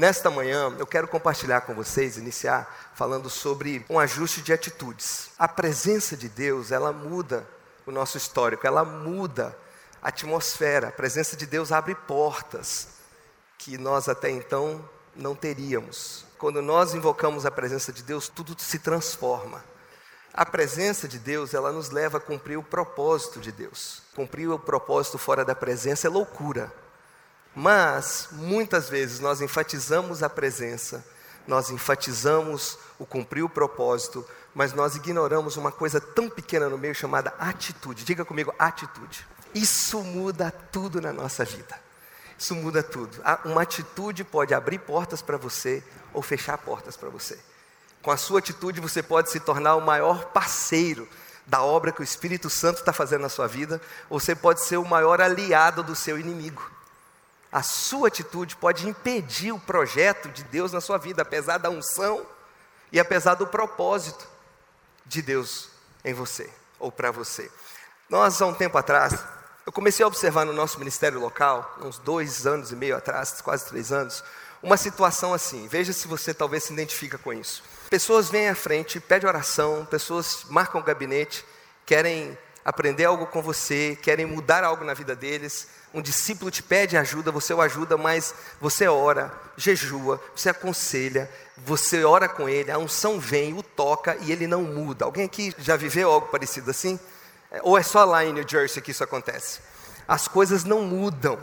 Nesta manhã, eu quero compartilhar com vocês, iniciar falando sobre um ajuste de atitudes. A presença de Deus, ela muda o nosso histórico, ela muda a atmosfera. A presença de Deus abre portas que nós até então não teríamos. Quando nós invocamos a presença de Deus, tudo se transforma. A presença de Deus, ela nos leva a cumprir o propósito de Deus. Cumprir o propósito fora da presença é loucura. Mas, muitas vezes, nós enfatizamos a presença, nós enfatizamos o cumprir o propósito, mas nós ignoramos uma coisa tão pequena no meio chamada atitude. Diga comigo, atitude. Isso muda tudo na nossa vida. Isso muda tudo. Uma atitude pode abrir portas para você ou fechar portas para você. Com a sua atitude, você pode se tornar o maior parceiro da obra que o Espírito Santo está fazendo na sua vida, ou você pode ser o maior aliado do seu inimigo. A sua atitude pode impedir o projeto de Deus na sua vida, apesar da unção e apesar do propósito de Deus em você ou para você. Nós, há um tempo atrás, eu comecei a observar no nosso ministério local, uns dois anos e meio atrás, quase três anos, uma situação assim. Veja se você talvez se identifica com isso. Pessoas vêm à frente, pedem oração, pessoas marcam o gabinete, querem aprender algo com você, querem mudar algo na vida deles, um discípulo te pede ajuda, você o ajuda, mas você ora, jejua, você aconselha, você ora com ele, a unção vem, o toca e ele não muda. Alguém aqui já viveu algo parecido assim? É, ou é só lá em New Jersey que isso acontece? As coisas não mudam.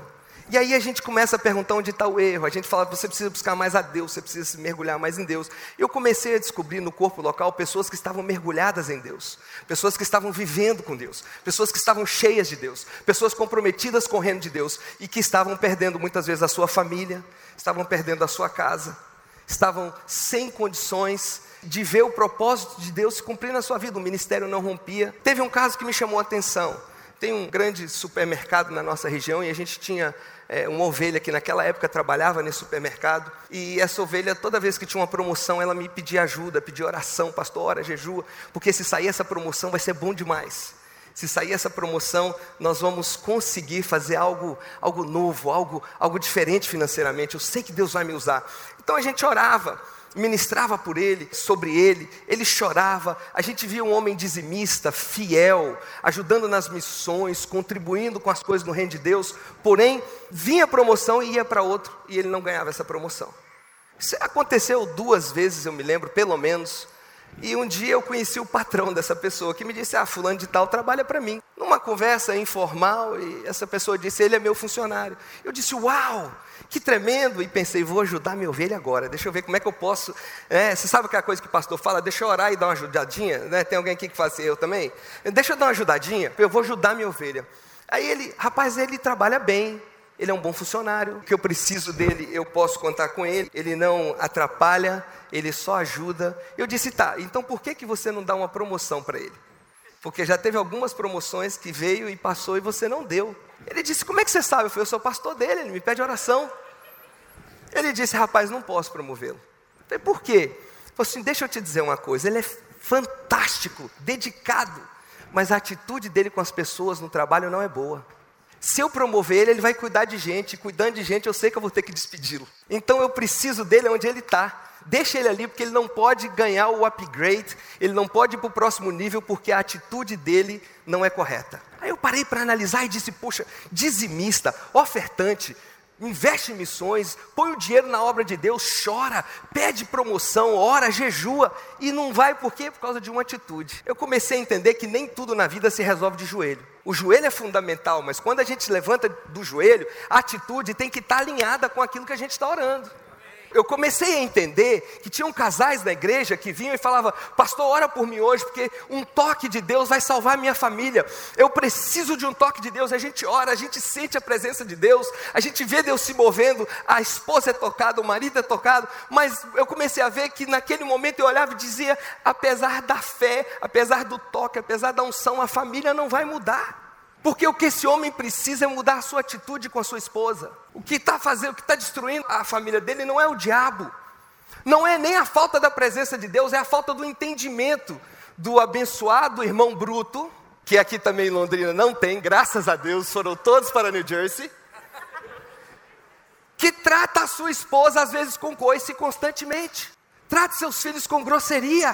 E aí a gente começa a perguntar onde está o erro. A gente fala, você precisa buscar mais a Deus, você precisa se mergulhar mais em Deus. Eu comecei a descobrir no corpo local pessoas que estavam mergulhadas em Deus, pessoas que estavam vivendo com Deus, pessoas que estavam cheias de Deus, pessoas comprometidas com o reino de Deus e que estavam perdendo muitas vezes a sua família, estavam perdendo a sua casa, estavam sem condições de ver o propósito de Deus se cumprir na sua vida. O ministério não rompia. Teve um caso que me chamou a atenção. Tem um grande supermercado na nossa região e a gente tinha é, uma ovelha que naquela época trabalhava nesse supermercado, e essa ovelha, toda vez que tinha uma promoção, ela me pedia ajuda, pedia oração, pastor, ora, jejua, porque se sair essa promoção vai ser bom demais. Se sair essa promoção, nós vamos conseguir fazer algo, algo novo, algo, algo diferente financeiramente. Eu sei que Deus vai me usar. Então a gente orava ministrava por ele, sobre ele, ele chorava. A gente via um homem dizimista, fiel, ajudando nas missões, contribuindo com as coisas no reino de Deus, porém, vinha promoção e ia para outro, e ele não ganhava essa promoção. Isso aconteceu duas vezes, eu me lembro, pelo menos. E um dia eu conheci o patrão dessa pessoa que me disse: Ah, fulano de tal trabalha para mim. Numa conversa informal, e essa pessoa disse: Ele é meu funcionário. Eu disse: Uau, que tremendo! E pensei: Vou ajudar minha ovelha agora. Deixa eu ver como é que eu posso. É, você sabe aquela coisa que o pastor fala? Deixa eu orar e dar uma ajudadinha. Né? Tem alguém aqui que faz eu também? Deixa eu dar uma ajudadinha, eu vou ajudar minha ovelha. Aí ele, rapaz, ele trabalha bem, ele é um bom funcionário, o que eu preciso dele, eu posso contar com ele, ele não atrapalha, ele só ajuda. Eu disse, tá, então por que, que você não dá uma promoção para ele? Porque já teve algumas promoções que veio e passou e você não deu. Ele disse, como é que você sabe? Eu falei, eu sou pastor dele, ele me pede oração. Ele disse, rapaz, não posso promovê-lo. Falei, por quê? Ele falei assim, deixa eu te dizer uma coisa, ele é fantástico, dedicado, mas a atitude dele com as pessoas no trabalho não é boa. Se eu promover ele, ele vai cuidar de gente. Cuidando de gente, eu sei que eu vou ter que despedi-lo. Então eu preciso dele onde ele está. Deixa ele ali, porque ele não pode ganhar o upgrade, ele não pode ir para o próximo nível, porque a atitude dele não é correta. Aí eu parei para analisar e disse: Poxa, dizimista, ofertante, investe em missões, põe o dinheiro na obra de Deus, chora, pede promoção, ora, jejua, e não vai por quê? Por causa de uma atitude. Eu comecei a entender que nem tudo na vida se resolve de joelho. O joelho é fundamental, mas quando a gente levanta do joelho, a atitude tem que estar alinhada com aquilo que a gente está orando eu comecei a entender que tinham casais na igreja que vinham e falavam: Pastor, ora por mim hoje, porque um toque de Deus vai salvar a minha família. Eu preciso de um toque de Deus. A gente ora, a gente sente a presença de Deus, a gente vê Deus se movendo, a esposa é tocada, o marido é tocado. Mas eu comecei a ver que naquele momento eu olhava e dizia: apesar da fé, apesar do toque, apesar da unção, a família não vai mudar. Porque o que esse homem precisa é mudar a sua atitude com a sua esposa. O que está fazendo, o que está destruindo a família dele não é o diabo, não é nem a falta da presença de Deus, é a falta do entendimento do abençoado irmão bruto, que aqui também em Londrina não tem, graças a Deus, foram todos para New Jersey. que trata a sua esposa às vezes com coice constantemente, trata seus filhos com grosseria,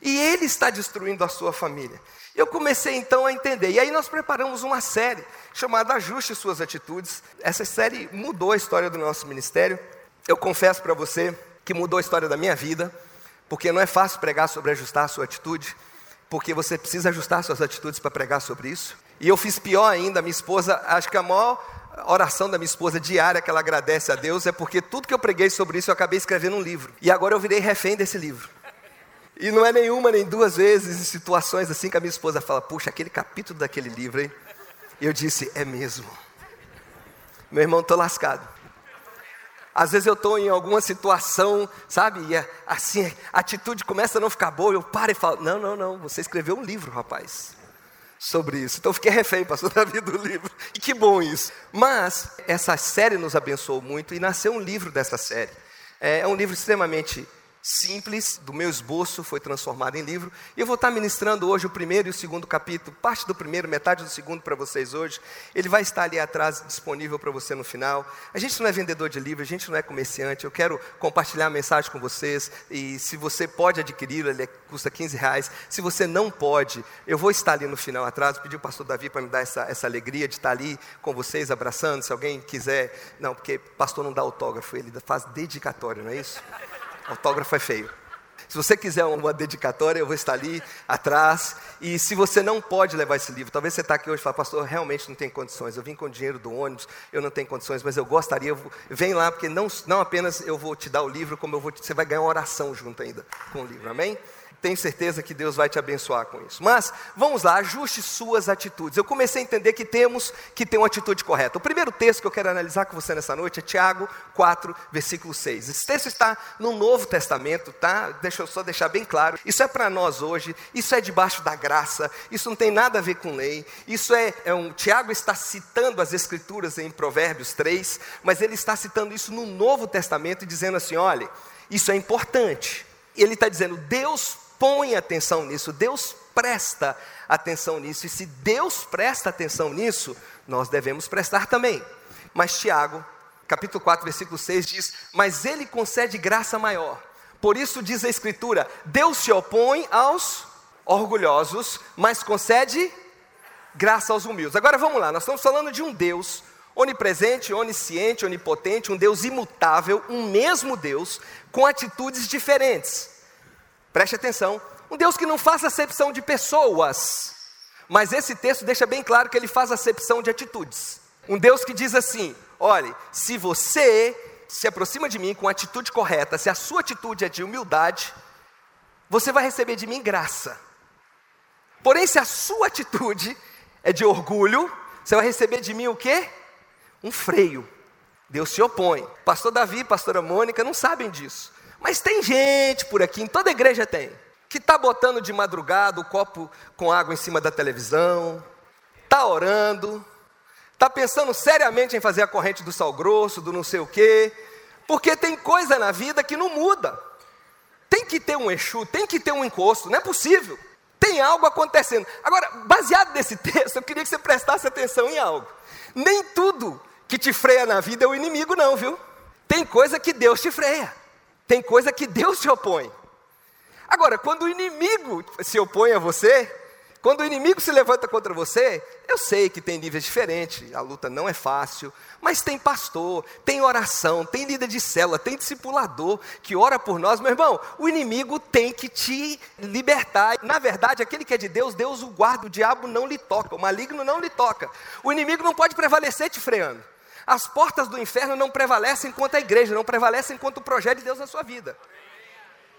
e ele está destruindo a sua família. Eu comecei então a entender, e aí nós preparamos uma série chamada Ajuste Suas Atitudes. Essa série mudou a história do nosso ministério. Eu confesso para você que mudou a história da minha vida, porque não é fácil pregar sobre ajustar a sua atitude, porque você precisa ajustar suas atitudes para pregar sobre isso. E eu fiz pior ainda, minha esposa, acho que a maior oração da minha esposa diária que ela agradece a Deus é porque tudo que eu preguei sobre isso eu acabei escrevendo um livro. E agora eu virei refém desse livro. E não é nenhuma nem duas vezes em situações assim que a minha esposa fala: Puxa, aquele capítulo daquele livro, hein? E eu disse: É mesmo. Meu irmão, estou lascado. Às vezes eu estou em alguma situação, sabe? E é assim, a atitude começa a não ficar boa. Eu paro e falo: Não, não, não. Você escreveu um livro, rapaz sobre isso. Então eu fiquei refém, pastor Davi, do livro. E que bom isso. Mas essa série nos abençoou muito e nasceu um livro dessa série. É, é um livro extremamente simples do meu esboço foi transformado em livro. E eu vou estar ministrando hoje o primeiro e o segundo capítulo, parte do primeiro, metade do segundo para vocês hoje. Ele vai estar ali atrás disponível para você no final. A gente não é vendedor de livro, a gente não é comerciante. Eu quero compartilhar a mensagem com vocês. E se você pode adquiri-lo, ele custa 15 reais. Se você não pode, eu vou estar ali no final atrás. Pedi o pastor Davi para me dar essa, essa alegria de estar ali com vocês, abraçando. Se alguém quiser. Não, porque pastor não dá autógrafo, ele faz dedicatório, não é isso? Autógrafo é feio. Se você quiser uma dedicatória, eu vou estar ali atrás. E se você não pode levar esse livro, talvez você está aqui hoje e fala, pastor, realmente não tem condições. Eu vim com o dinheiro do ônibus, eu não tenho condições, mas eu gostaria. vem lá, porque não, não apenas eu vou te dar o livro, como eu vou te, você vai ganhar uma oração junto ainda com o livro. Amém? Tenho certeza que Deus vai te abençoar com isso. Mas vamos lá, ajuste suas atitudes. Eu comecei a entender que temos que ter uma atitude correta. O primeiro texto que eu quero analisar com você nessa noite é Tiago 4, versículo 6. Esse texto está no Novo Testamento, tá? Deixa eu só deixar bem claro. Isso é para nós hoje, isso é debaixo da graça, isso não tem nada a ver com lei. Isso é, é um Tiago está citando as escrituras em Provérbios 3, mas ele está citando isso no Novo Testamento e dizendo assim: olha, isso é importante. Ele está dizendo, Deus põe atenção nisso, Deus presta atenção nisso, e se Deus presta atenção nisso, nós devemos prestar também. Mas Tiago, capítulo 4, versículo 6 diz: Mas ele concede graça maior. Por isso diz a Escritura: Deus se opõe aos orgulhosos, mas concede graça aos humildes. Agora vamos lá, nós estamos falando de um Deus onipresente, onisciente, onipotente, um Deus imutável, um mesmo Deus, com atitudes diferentes. Preste atenção. Um Deus que não faz acepção de pessoas, mas esse texto deixa bem claro que ele faz acepção de atitudes. Um Deus que diz assim: olhe, se você se aproxima de mim com a atitude correta, se a sua atitude é de humildade, você vai receber de mim graça. Porém, se a sua atitude é de orgulho, você vai receber de mim o quê? Um freio. Deus se opõe. Pastor Davi, pastora Mônica não sabem disso. Mas tem gente por aqui, em toda igreja tem, que está botando de madrugada o copo com água em cima da televisão, está orando, está pensando seriamente em fazer a corrente do sal grosso, do não sei o quê, porque tem coisa na vida que não muda. Tem que ter um Exu, tem que ter um encosto, não é possível. Tem algo acontecendo. Agora, baseado nesse texto, eu queria que você prestasse atenção em algo. Nem tudo que te freia na vida é o inimigo, não, viu? Tem coisa que Deus te freia. Tem coisa que Deus se opõe. Agora, quando o inimigo se opõe a você, quando o inimigo se levanta contra você, eu sei que tem níveis diferentes, a luta não é fácil, mas tem pastor, tem oração, tem líder de célula, tem discipulador que ora por nós, meu irmão. O inimigo tem que te libertar. Na verdade, aquele que é de Deus, Deus o guarda, o diabo não lhe toca, o maligno não lhe toca. O inimigo não pode prevalecer te freando. As portas do inferno não prevalecem contra a igreja, não prevalecem contra o projeto de Deus na sua vida.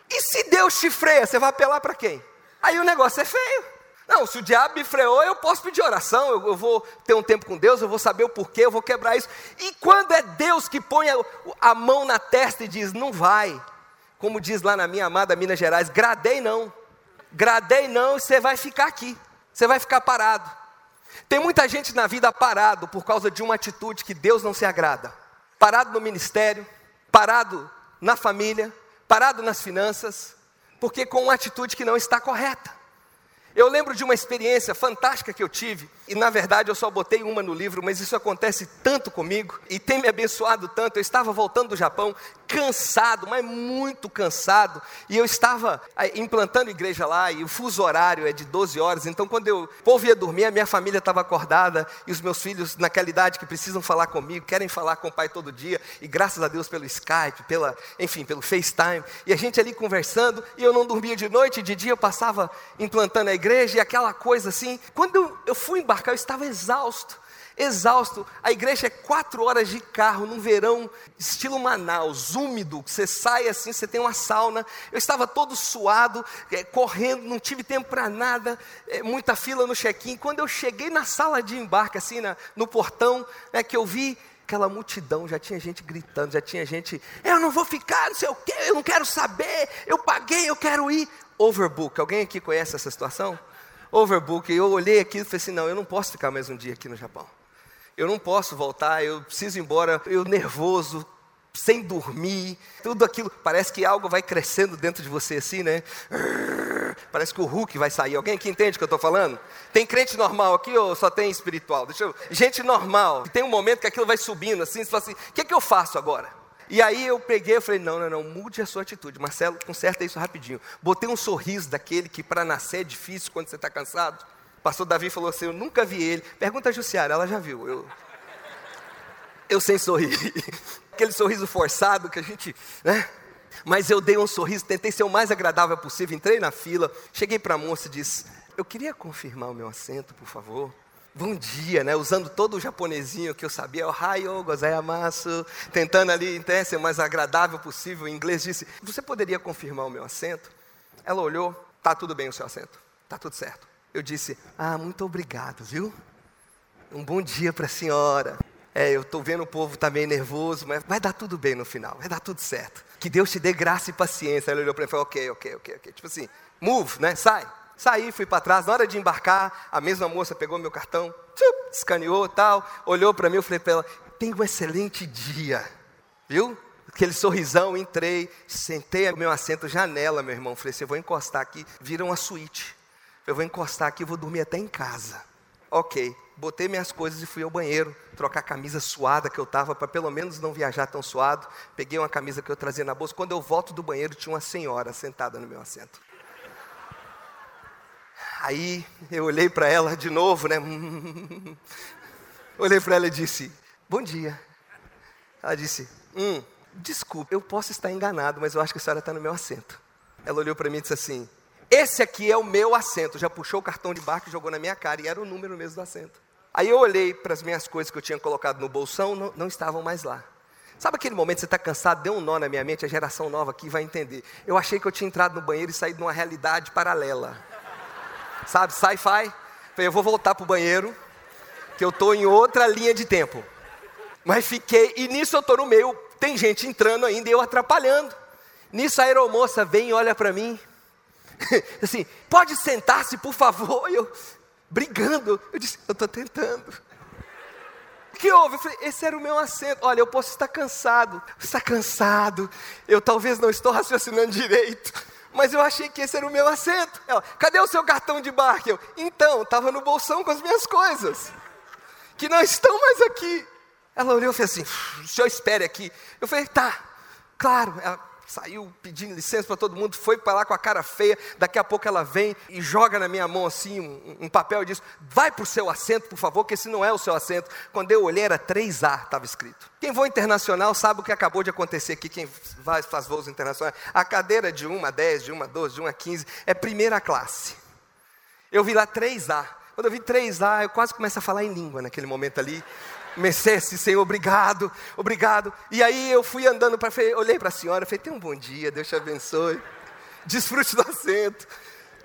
E se Deus te freia, você vai apelar para quem? Aí o negócio é feio. Não, se o diabo me freou, eu posso pedir oração, eu, eu, vou ter um tempo com Deus, eu vou saber o porquê, eu vou quebrar isso. E quando é Deus que põe a, a mão na testa e diz, não vai, como diz lá na minha amada Minas Gerais, gradei não, gradei não, você vai ficar aqui, você vai ficar parado. Tem muita gente na vida parado por causa de uma atitude que Deus não se agrada. Parado no ministério, parado na família, parado nas finanças, porque com uma atitude que não está correta. Eu lembro de uma experiência fantástica que eu tive E na verdade eu só botei uma no livro, mas isso acontece tanto comigo e tem me abençoado tanto. Eu estava voltando do Japão, cansado, mas muito cansado, e eu estava implantando igreja lá, e o fuso horário é de 12 horas, então quando eu, o povo ia dormir, a minha família estava acordada, e os meus filhos, naquela idade que precisam falar comigo, querem falar com o pai todo dia, e graças a Deus pelo Skype, pela, enfim, pelo FaceTime, e a gente ali conversando, e eu não dormia de noite, de dia eu passava implantando a igreja, e aquela coisa assim, quando eu, eu fui embarcar, eu estava exausto, exausto. A igreja é quatro horas de carro num verão, estilo Manaus, úmido. Você sai assim, você tem uma sauna. Eu estava todo suado, é, correndo, não tive tempo para nada, é, muita fila no check-in. Quando eu cheguei na sala de embarque, assim, na, no portão, né, que eu vi aquela multidão, já tinha gente gritando, já tinha gente, eu não vou ficar, não sei o quê, eu não quero saber, eu paguei, eu quero ir. Overbook, alguém aqui conhece essa situação? Overbook, eu olhei aqui e falei assim, não, eu não posso ficar mais um dia aqui no Japão. Eu não posso voltar, eu preciso ir embora, eu nervoso, sem dormir, tudo aquilo. Parece que algo vai crescendo dentro de você assim, né? Parece que o Hulk vai sair. Alguém que entende o que eu estou falando? Tem crente normal aqui ou só tem espiritual? Deixa eu... Gente normal. Tem um momento que aquilo vai subindo assim, você fala assim: o que, é que eu faço agora? E aí eu peguei e falei: não, não, não, mude a sua atitude. Marcelo, conserta isso rapidinho. Botei um sorriso daquele que para nascer é difícil quando você está cansado pastor Davi falou assim: Eu nunca vi ele. Pergunta a Jussiara, ela já viu. Eu, eu sem sorrir. Aquele sorriso forçado que a gente. Né? Mas eu dei um sorriso, tentei ser o mais agradável possível. Entrei na fila, cheguei para a moça e disse: Eu queria confirmar o meu assento, por favor. Bom dia, né? Usando todo o japonesinho que eu sabia, o raio, gozaiamasu, tentando ali né, ser o mais agradável possível. Em inglês disse: Você poderia confirmar o meu assento? Ela olhou: Tá tudo bem o seu assento, tá tudo certo eu disse: Ah, muito obrigado, viu? Um bom dia para a senhora. É, eu estou vendo o povo tá meio nervoso, mas vai dar tudo bem no final, vai dar tudo certo. Que Deus te dê graça e paciência. Ela olhou para mim e falou: Ok, ok, ok, ok. Tipo assim, move, né? Sai. Saí, fui para trás. Na hora de embarcar, a mesma moça pegou meu cartão, tchup, escaneou tal, olhou para mim. Eu falei para ela: Tenha um excelente dia, viu? Aquele sorrisão, entrei, sentei no meu assento, janela, meu irmão. Falei assim: Eu vou encostar aqui, vira uma suíte. Eu vou encostar aqui, vou dormir até em casa. Ok, botei minhas coisas e fui ao banheiro, trocar a camisa suada que eu estava, para pelo menos não viajar tão suado. Peguei uma camisa que eu trazia na bolsa. Quando eu volto do banheiro, tinha uma senhora sentada no meu assento. Aí eu olhei para ela de novo, né? olhei para ela e disse: Bom dia. Ela disse: Hum, desculpe, eu posso estar enganado, mas eu acho que a senhora está no meu assento. Ela olhou para mim e disse assim: esse aqui é o meu assento. Já puxou o cartão de barco e jogou na minha cara, e era o número mesmo do assento. Aí eu olhei para as minhas coisas que eu tinha colocado no bolsão, não, não estavam mais lá. Sabe aquele momento que você está cansado, deu um nó na minha mente, a geração nova aqui vai entender. Eu achei que eu tinha entrado no banheiro e saído de uma realidade paralela. Sabe, sci-fi? Falei, eu vou voltar para o banheiro, que eu estou em outra linha de tempo. Mas fiquei, e nisso eu estou no meio, tem gente entrando ainda e eu atrapalhando. Nisso a aeromoça vem e olha para mim, assim, pode sentar-se, por favor. Eu, brigando, eu disse, eu estou tentando. O que houve? Eu falei, esse era o meu assento. Olha, eu posso estar cansado. Está cansado. Eu talvez não estou raciocinando direito. Mas eu achei que esse era o meu assento. Ela, cadê o seu cartão de barco? Eu, então, estava no bolsão com as minhas coisas. Que não estão mais aqui. Ela olhou e fez assim, o senhor espere aqui. Eu falei, tá, claro. Ela, saiu pedindo licença para todo mundo, foi para lá com a cara feia. Daqui a pouco ela vem e joga na minha mão assim um, um papel e diz: Vai para o seu assento, por favor, que esse não é o seu assento. Quando eu olhei, era 3A, estava escrito. Quem voa internacional sabe o que acabou de acontecer aqui, quem vai, faz voos internacionais. A cadeira de 1 a 10, de 1 a 12, de 1 a 15 é primeira classe. Eu vi lá 3A. Quando eu vi 3A, eu quase começo a falar em língua naquele momento ali. Messesse, Senhor, obrigado, obrigado. E aí eu fui andando para olhei para a senhora, falei, tenha um bom dia, Deus te abençoe. Desfrute do assento.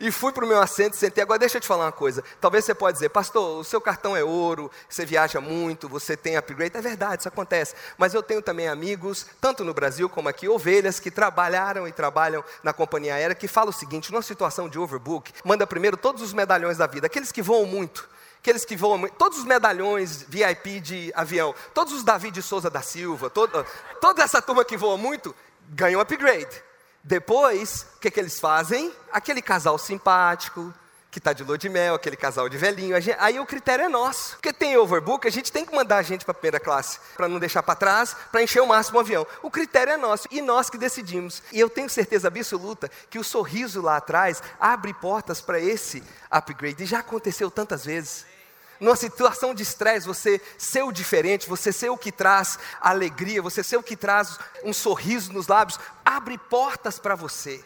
E fui para o meu assento, sentei. Agora deixa eu te falar uma coisa. Talvez você pode dizer, pastor, o seu cartão é ouro, você viaja muito, você tem upgrade. É verdade, isso acontece. Mas eu tenho também amigos, tanto no Brasil como aqui, ovelhas que trabalharam e trabalham na companhia aérea, que falam o seguinte: numa situação de overbook, manda primeiro todos os medalhões da vida, aqueles que voam muito aqueles que voam, todos os medalhões VIP de avião, todos os Davi de Souza da Silva, todo, toda essa turma que voa muito, ganham upgrade. Depois, o que, que eles fazem? Aquele casal simpático, que está de lua de mel, aquele casal de velhinho. Gente, aí o critério é nosso. Porque tem overbook, a gente tem que mandar a gente para a primeira classe, para não deixar para trás, para encher o máximo o avião. O critério é nosso e nós que decidimos. E eu tenho certeza absoluta que o sorriso lá atrás abre portas para esse upgrade. E já aconteceu tantas vezes. Numa situação de estresse, você ser o diferente, você ser o que traz alegria, você ser o que traz um sorriso nos lábios, abre portas para você.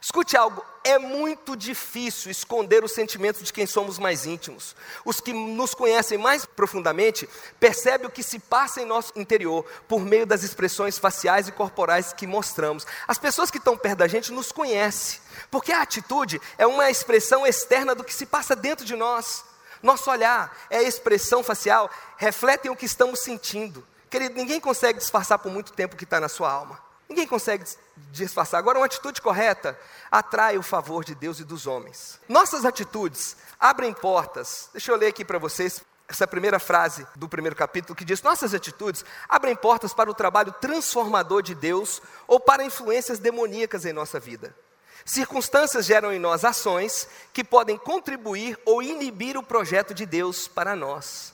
Escute algo, é muito difícil esconder os sentimentos de quem somos mais íntimos. Os que nos conhecem mais profundamente percebem o que se passa em nosso interior por meio das expressões faciais e corporais que mostramos. As pessoas que estão perto da gente nos conhecem, porque a atitude é uma expressão externa do que se passa dentro de nós. Nosso olhar é a expressão facial, refletem o que estamos sentindo. Querido, ninguém consegue disfarçar por muito tempo o que está na sua alma. Ninguém consegue disfarçar. Agora, uma atitude correta atrai o favor de Deus e dos homens. Nossas atitudes abrem portas. Deixa eu ler aqui para vocês essa primeira frase do primeiro capítulo que diz: Nossas atitudes abrem portas para o trabalho transformador de Deus ou para influências demoníacas em nossa vida. Circunstâncias geram em nós ações que podem contribuir ou inibir o projeto de Deus para nós.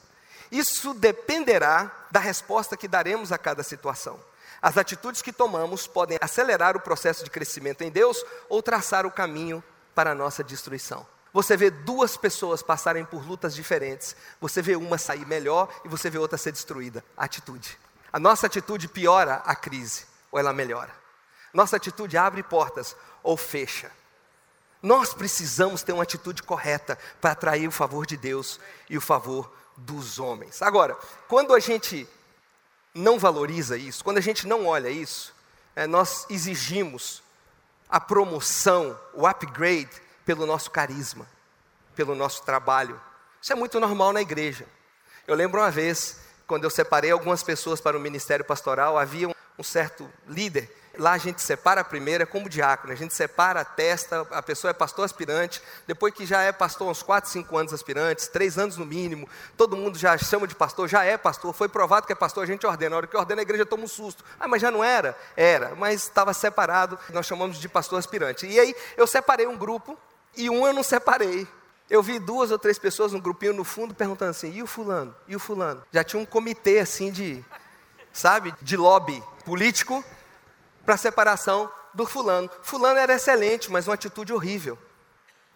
Isso dependerá da resposta que daremos a cada situação. As atitudes que tomamos podem acelerar o processo de crescimento em Deus ou traçar o caminho para a nossa destruição. Você vê duas pessoas passarem por lutas diferentes. Você vê uma sair melhor e você vê outra ser destruída. Atitude. A nossa atitude piora a crise ou ela melhora. Nossa atitude abre portas ou fecha. Nós precisamos ter uma atitude correta para atrair o favor de Deus e o favor dos homens. Agora, quando a gente não valoriza isso, quando a gente não olha isso, é, nós exigimos a promoção, o upgrade pelo nosso carisma, pelo nosso trabalho. Isso é muito normal na igreja. Eu lembro uma vez, quando eu separei algumas pessoas para o ministério pastoral, havia um, um certo líder Lá a gente separa a primeira como diácono, a gente separa a testa, a pessoa é pastor aspirante, depois que já é pastor uns 4, 5 anos aspirantes, 3 anos no mínimo, todo mundo já chama de pastor, já é pastor, foi provado que é pastor, a gente ordena, a hora que ordena a igreja toma um susto. Ah, mas já não era? Era, mas estava separado, nós chamamos de pastor aspirante. E aí eu separei um grupo e um eu não separei. Eu vi duas ou três pessoas, um grupinho no fundo, perguntando assim: e o fulano? E o fulano? Já tinha um comitê assim de, sabe, de lobby político para a separação do fulano. Fulano era excelente, mas uma atitude horrível.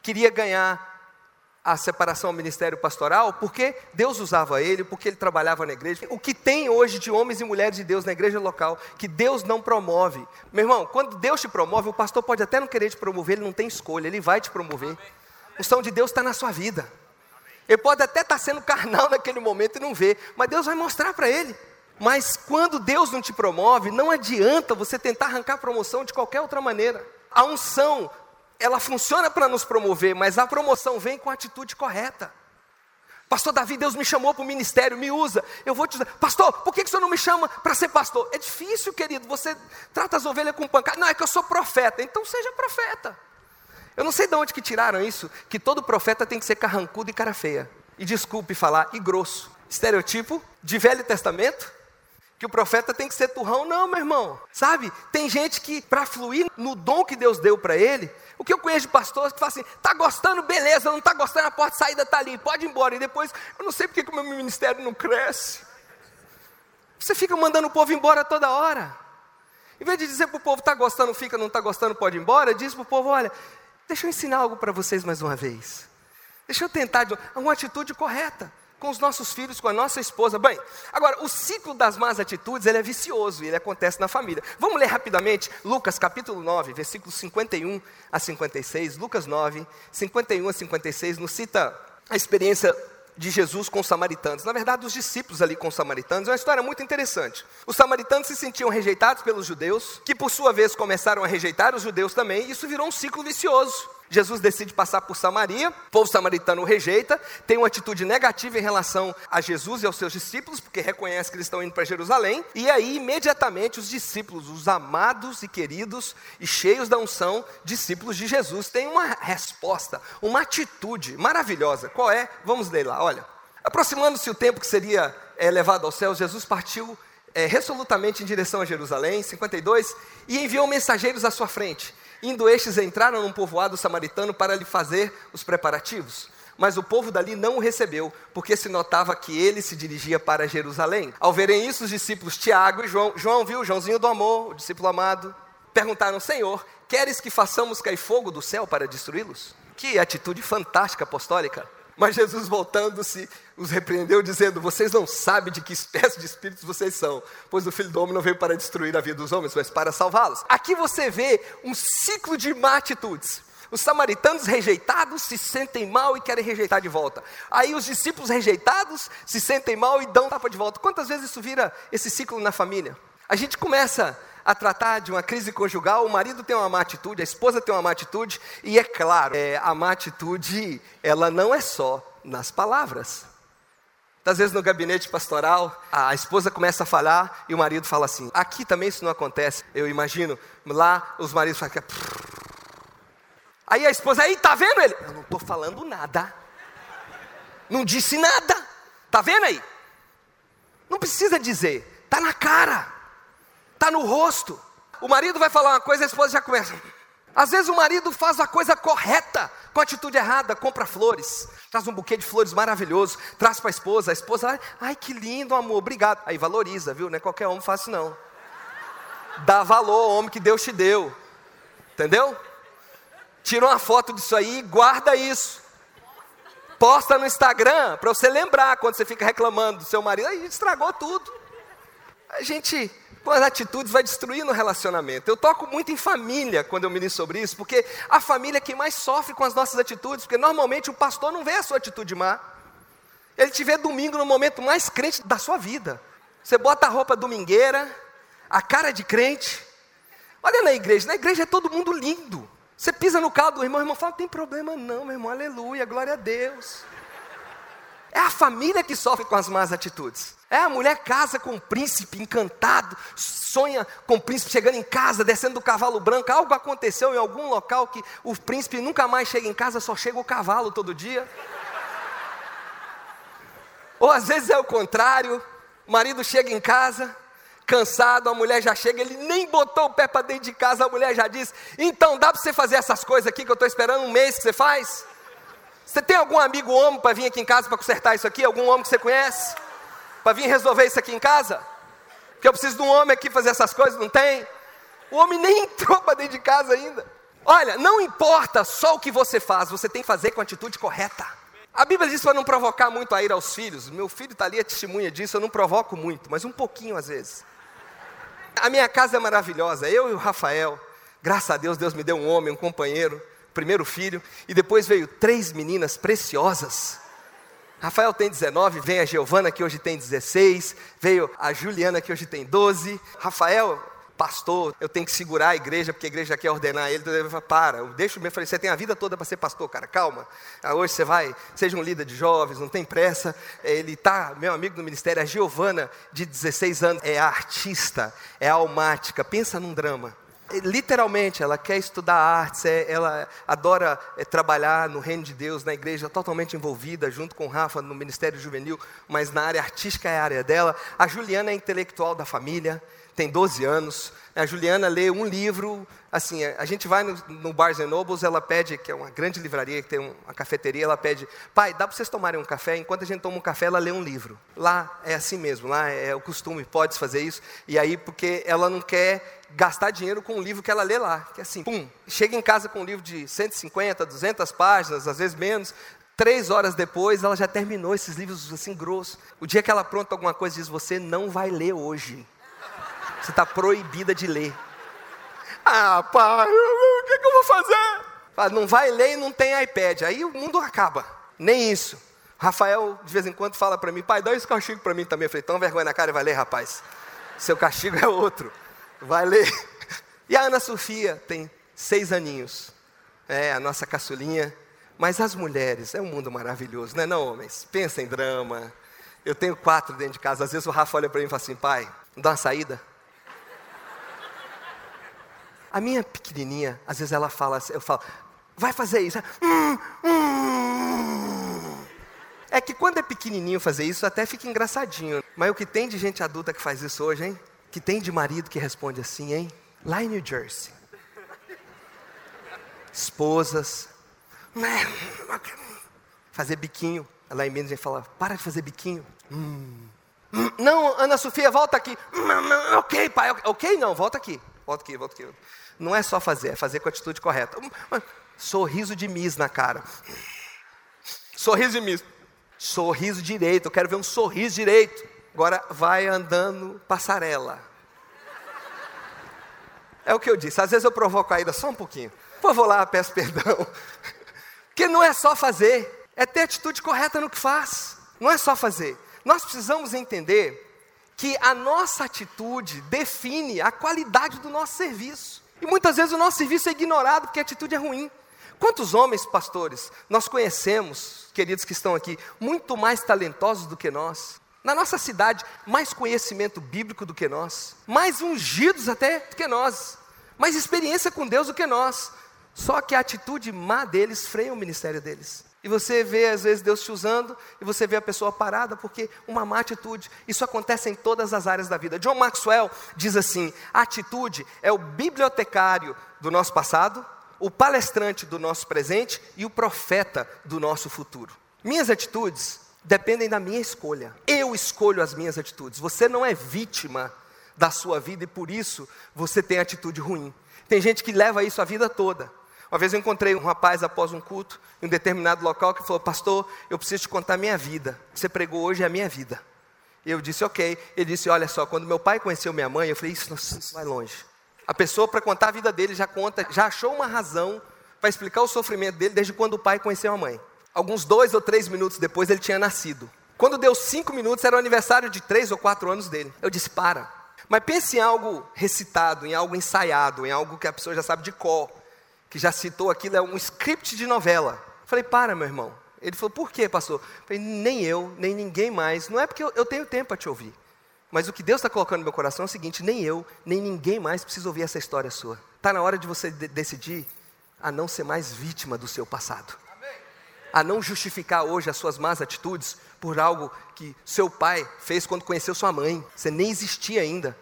Queria ganhar a separação ao ministério pastoral porque Deus usava ele, porque ele trabalhava na igreja. O que tem hoje de homens e mulheres de Deus na igreja local que Deus não promove. Meu irmão, quando Deus te promove, o pastor pode até não querer te promover, ele não tem escolha, ele vai te promover. O som de Deus está na sua vida. Ele pode até estar tá sendo carnal naquele momento e não ver, mas Deus vai mostrar para ele. Mas quando Deus não te promove, não adianta você tentar arrancar promoção de qualquer outra maneira. A unção, ela funciona para nos promover, mas a promoção vem com a atitude correta. Pastor Davi, Deus me chamou para o ministério, me usa. Eu vou te dizer, pastor, por que, que o senhor não me chama para ser pastor? É difícil, querido, você trata as ovelhas com pancada. Não, é que eu sou profeta, então seja profeta. Eu não sei de onde que tiraram isso, que todo profeta tem que ser carrancudo e cara feia. E desculpe falar, e grosso. Estereotipo de Velho Testamento, que o profeta tem que ser turrão, não, meu irmão. Sabe? Tem gente que, para fluir no dom que Deus deu para ele, o que eu conheço de pastores que falam assim: tá gostando, beleza, não tá gostando, a porta de saída tá ali, pode ir embora. E depois, eu não sei porque que o meu ministério não cresce. Você fica mandando o povo embora toda hora. Em vez de dizer para o povo, tá gostando, fica, não tá gostando, pode ir embora, diz para o povo: olha, deixa eu ensinar algo para vocês mais uma vez. Deixa eu tentar, uma atitude correta com os nossos filhos, com a nossa esposa. Bem, agora, o ciclo das más atitudes, ele é vicioso e ele acontece na família. Vamos ler rapidamente Lucas capítulo 9, versículos 51 a 56. Lucas 9, 51 a 56, nos cita a experiência de Jesus com os samaritanos. Na verdade, os discípulos ali com os samaritanos. É uma história muito interessante. Os samaritanos se sentiam rejeitados pelos judeus, que por sua vez começaram a rejeitar os judeus também, e isso virou um ciclo vicioso. Jesus decide passar por Samaria, o povo samaritano o rejeita, tem uma atitude negativa em relação a Jesus e aos seus discípulos, porque reconhece que eles estão indo para Jerusalém, e aí imediatamente os discípulos, os amados e queridos e cheios da unção, discípulos de Jesus, têm uma resposta, uma atitude maravilhosa. Qual é? Vamos ler lá, olha. Aproximando-se o tempo que seria é, levado ao céu, Jesus partiu é, resolutamente em direção a Jerusalém, 52, e enviou mensageiros à sua frente Indo estes entraram num povoado samaritano para lhe fazer os preparativos. Mas o povo dali não o recebeu, porque se notava que ele se dirigia para Jerusalém. Ao verem isso, os discípulos Tiago e João, João viu, Joãozinho do amor, o discípulo amado, perguntaram: Senhor, queres que façamos cair fogo do céu para destruí-los? Que atitude fantástica apostólica. Mas Jesus, voltando-se, os repreendeu, dizendo: Vocês não sabem de que espécie de espíritos vocês são, pois o filho do homem não veio para destruir a vida dos homens, mas para salvá-los. Aqui você vê um ciclo de má atitudes. Os samaritanos rejeitados se sentem mal e querem rejeitar de volta. Aí os discípulos rejeitados se sentem mal e dão tapa de volta. Quantas vezes isso vira esse ciclo na família? A gente começa a tratar de uma crise conjugal, o marido tem uma má atitude, a esposa tem uma má atitude, e é claro, é, a má atitude, ela não é só nas palavras. Às vezes no gabinete pastoral, a esposa começa a falar e o marido fala assim. Aqui também isso não acontece, eu imagino. Lá os maridos falam. Aí a esposa, aí tá vendo ele? Eu não estou falando nada. Não disse nada. Tá vendo aí? Não precisa dizer, tá na cara. Está no rosto. O marido vai falar uma coisa, a esposa já começa. Às vezes o marido faz a coisa correta, com a atitude errada, compra flores, traz um buquê de flores maravilhoso, traz para a esposa, a esposa, ai, que lindo amor, obrigado. Aí valoriza, viu? Não é qualquer homem isso não. Dá valor ao homem que Deus te deu. Entendeu? Tira uma foto disso aí e guarda isso. Posta no Instagram para você lembrar quando você fica reclamando do seu marido, aí estragou tudo. A gente com as atitudes vai destruindo o relacionamento. Eu toco muito em família quando eu ministro sobre isso, porque a família é quem mais sofre com as nossas atitudes, porque normalmente o pastor não vê a sua atitude má. Ele te vê domingo no momento mais crente da sua vida. Você bota a roupa domingueira, a cara de crente. Olha na igreja, na igreja é todo mundo lindo. Você pisa no carro do irmão, o irmão fala: não tem problema não, meu irmão, aleluia, glória a Deus. É a família que sofre com as más atitudes. É, a mulher casa com o príncipe encantado, sonha com o príncipe chegando em casa, descendo do cavalo branco. Algo aconteceu em algum local que o príncipe nunca mais chega em casa, só chega o cavalo todo dia. Ou às vezes é o contrário: o marido chega em casa, cansado, a mulher já chega, ele nem botou o pé para dentro de casa, a mulher já diz: Então dá para você fazer essas coisas aqui que eu estou esperando um mês que você faz? Você tem algum amigo homem para vir aqui em casa para consertar isso aqui? Algum homem que você conhece? para vir resolver isso aqui em casa? Porque eu preciso de um homem aqui fazer essas coisas, não tem? O homem nem entrou para dentro de casa ainda. Olha, não importa só o que você faz, você tem que fazer com a atitude correta. A Bíblia diz para não provocar muito a ira aos filhos. Meu filho está ali, a testemunha disso. Eu não provoco muito, mas um pouquinho às vezes. A minha casa é maravilhosa. Eu e o Rafael, graças a Deus, Deus me deu um homem, um companheiro, primeiro filho, e depois veio três meninas preciosas. Rafael tem 19, vem a Giovana que hoje tem 16, veio a Juliana que hoje tem 12. Rafael, pastor, eu tenho que segurar a igreja porque a igreja quer ordenar ele. Ele fala, para, deixa o meu. falei, você tem a vida toda para ser pastor, cara, calma. Ah, hoje você vai, seja um líder de jovens, não tem pressa. Ele está, meu amigo do ministério, a Giovana, de 16 anos, é artista, é almática, pensa num drama. Literalmente, ela quer estudar artes, é, ela adora é, trabalhar no reino de Deus, na igreja, totalmente envolvida, junto com o Rafa no ministério juvenil, mas na área artística é a área dela. A Juliana é intelectual da família, tem 12 anos. A Juliana lê um livro, assim, a gente vai no, no Barnes Nobles, ela pede, que é uma grande livraria, que tem uma cafeteria, ela pede, pai, dá para vocês tomarem um café? Enquanto a gente toma um café, ela lê um livro. Lá é assim mesmo, lá é o costume, pode fazer isso. E aí, porque ela não quer gastar dinheiro com um livro que ela lê lá, que é assim, pum, chega em casa com um livro de 150, 200 páginas, às vezes menos, Três horas depois, ela já terminou esses livros assim grossos. O dia que ela pronta alguma coisa, diz: Você não vai ler hoje. Você está proibida de ler. Ah, pai, o que, que eu vou fazer? Fala, não vai ler e não tem iPad. Aí o mundo acaba. Nem isso. Rafael, de vez em quando, fala para mim, pai, dá esse castigo para mim também. Eu falei, toma vergonha na cara e vai ler, rapaz. Seu castigo é outro. Vai ler. E a Ana Sofia tem seis aninhos. É, a nossa caçulinha. Mas as mulheres, é um mundo maravilhoso, não é não, homens? Pensa em drama. Eu tenho quatro dentro de casa. Às vezes o Rafa olha para mim e fala assim, pai, dá uma saída. A minha pequenininha, às vezes ela fala, eu falo, vai fazer isso. Hum, hum. É que quando é pequenininho fazer isso, até fica engraçadinho. Mas o que tem de gente adulta que faz isso hoje, hein? Que tem de marido que responde assim, hein? Lá em New Jersey. esposas, né? fazer biquinho. Lá em Minas a gente fala, para de fazer biquinho. Hum. hum não, Ana Sofia, volta aqui. Hum, ok, pai, ok, não, volta aqui. Volta aqui, volta aqui. Não é só fazer, é fazer com a atitude correta. Hum, sorriso de Miss na cara. Sorriso de Miss. Sorriso direito, eu quero ver um sorriso direito. Agora vai andando passarela. É o que eu disse. Às vezes eu provoco a ida só um pouquinho. Por favor, lá, peço perdão. Porque não é só fazer, é ter atitude correta no que faz. Não é só fazer. Nós precisamos entender que a nossa atitude define a qualidade do nosso serviço. E muitas vezes o nosso serviço é ignorado porque a atitude é ruim. Quantos homens, pastores, nós conhecemos, queridos que estão aqui, muito mais talentosos do que nós? Na nossa cidade, mais conhecimento bíblico do que nós, mais ungidos até do que nós, mais experiência com Deus do que nós. Só que a atitude má deles freia o ministério deles. E você vê, às vezes, Deus te usando, e você vê a pessoa parada, porque uma má atitude. Isso acontece em todas as áreas da vida. John Maxwell diz assim: a atitude é o bibliotecário do nosso passado, o palestrante do nosso presente e o profeta do nosso futuro. Minhas atitudes dependem da minha escolha. Eu escolho as minhas atitudes. Você não é vítima da sua vida e por isso você tem atitude ruim. Tem gente que leva isso a vida toda. Uma vez eu encontrei um rapaz após um culto em um determinado local que falou: Pastor, eu preciso te contar a minha vida. Você pregou hoje é a minha vida. Eu disse: Ok. Ele disse: Olha só, quando meu pai conheceu minha mãe, eu falei: Isso, isso vai longe. A pessoa, para contar a vida dele, já conta, já achou uma razão para explicar o sofrimento dele desde quando o pai conheceu a mãe. Alguns dois ou três minutos depois ele tinha nascido. Quando deu cinco minutos era o aniversário de três ou quatro anos dele. Eu disse: para. Mas pense em algo recitado, em algo ensaiado, em algo que a pessoa já sabe de cor, que já citou aquilo, é um script de novela. Eu falei: para, meu irmão. Ele falou: por quê, pastor? Eu falei: nem eu, nem ninguém mais. Não é porque eu, eu tenho tempo para te ouvir. Mas o que Deus está colocando no meu coração é o seguinte: nem eu, nem ninguém mais precisa ouvir essa história sua. Está na hora de você de decidir a não ser mais vítima do seu passado a não justificar hoje as suas más atitudes por algo que seu pai fez quando conheceu sua mãe. Você nem existia ainda,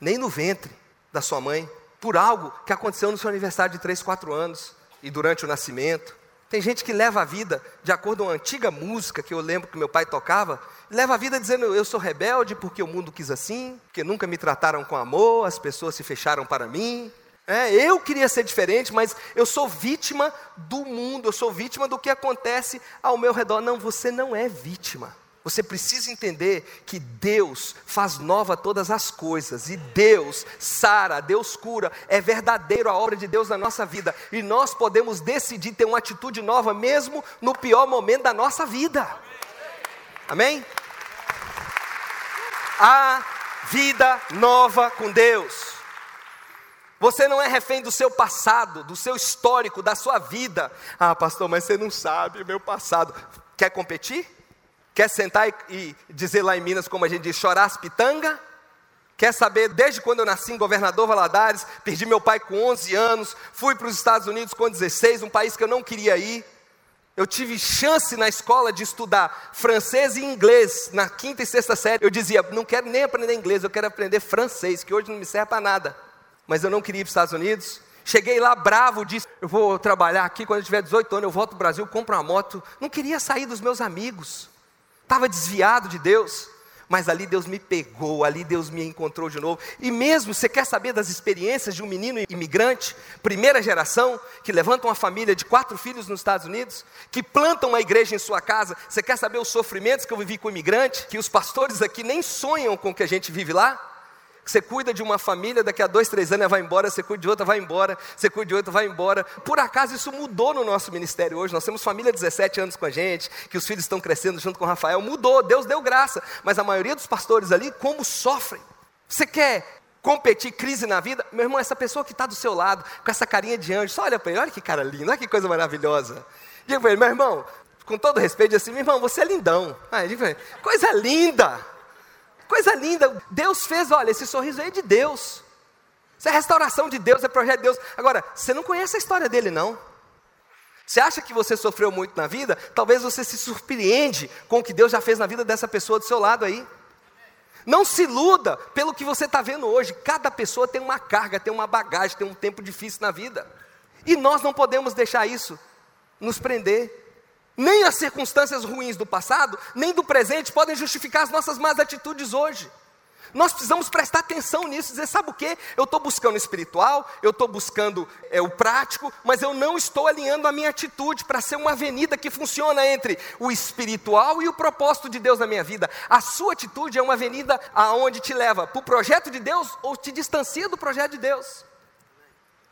nem no ventre da sua mãe, por algo que aconteceu no seu aniversário de 3, 4 anos e durante o nascimento. Tem gente que leva a vida, de acordo com uma antiga música que eu lembro que meu pai tocava, leva a vida dizendo: Eu sou rebelde porque o mundo quis assim, porque nunca me trataram com amor, as pessoas se fecharam para mim, é, eu queria ser diferente, mas eu sou vítima do mundo, eu sou vítima do que acontece ao meu redor. Não, você não é vítima. Você precisa entender que Deus faz nova todas as coisas, e Deus sara, Deus cura, é verdadeiro a obra de Deus na nossa vida, e nós podemos decidir ter uma atitude nova, mesmo no pior momento da nossa vida. Amém? A vida nova com Deus. Você não é refém do seu passado, do seu histórico, da sua vida. Ah, pastor, mas você não sabe o meu passado. Quer competir? Quer sentar e, e dizer lá em Minas, como a gente diz, chorar as pitanga? Quer saber desde quando eu nasci em Governador Valadares, perdi meu pai com 11 anos, fui para os Estados Unidos com 16, um país que eu não queria ir. Eu tive chance na escola de estudar francês e inglês na quinta e sexta série. Eu dizia, não quero nem aprender inglês, eu quero aprender francês, que hoje não me serve para nada mas eu não queria ir para os Estados Unidos. Cheguei lá bravo, disse: Eu vou trabalhar aqui, quando eu tiver 18 anos, eu volto para o Brasil, compro uma moto. Não queria sair dos meus amigos, estava desviado de Deus. Mas ali Deus me pegou, ali Deus me encontrou de novo. E mesmo você quer saber das experiências de um menino imigrante, primeira geração, que levanta uma família de quatro filhos nos Estados Unidos, que planta uma igreja em sua casa. Você quer saber os sofrimentos que eu vivi com imigrante, que os pastores aqui nem sonham com o que a gente vive lá? Você cuida de uma família, daqui a dois, três anos ela vai embora, você cuida de outra, vai embora, você cuida de outra, vai embora. Por acaso isso mudou no nosso ministério hoje? Nós temos família de 17 anos com a gente, que os filhos estão crescendo junto com o Rafael. Mudou, Deus deu graça. Mas a maioria dos pastores ali, como sofrem? Você quer competir, crise na vida? Meu irmão, essa pessoa que está do seu lado, com essa carinha de anjo, só olha para ele, olha que cara lindo, olha que coisa maravilhosa. Diga para ele, meu irmão, com todo respeito, assim, meu irmão, você é lindão. Aí, diga para ele, coisa linda. Coisa linda. Deus fez, olha, esse sorriso aí é de Deus. Isso é restauração de Deus, é projeto de Deus. Agora, você não conhece a história dele, não. Você acha que você sofreu muito na vida? Talvez você se surpreende com o que Deus já fez na vida dessa pessoa do seu lado aí. Não se iluda pelo que você está vendo hoje. Cada pessoa tem uma carga, tem uma bagagem, tem um tempo difícil na vida. E nós não podemos deixar isso nos prender. Nem as circunstâncias ruins do passado, nem do presente podem justificar as nossas más atitudes hoje. Nós precisamos prestar atenção nisso, dizer, sabe o que? Eu estou buscando espiritual, eu estou buscando é, o prático, mas eu não estou alinhando a minha atitude para ser uma avenida que funciona entre o espiritual e o propósito de Deus na minha vida. A sua atitude é uma avenida aonde te leva para o projeto de Deus ou te distancia do projeto de Deus.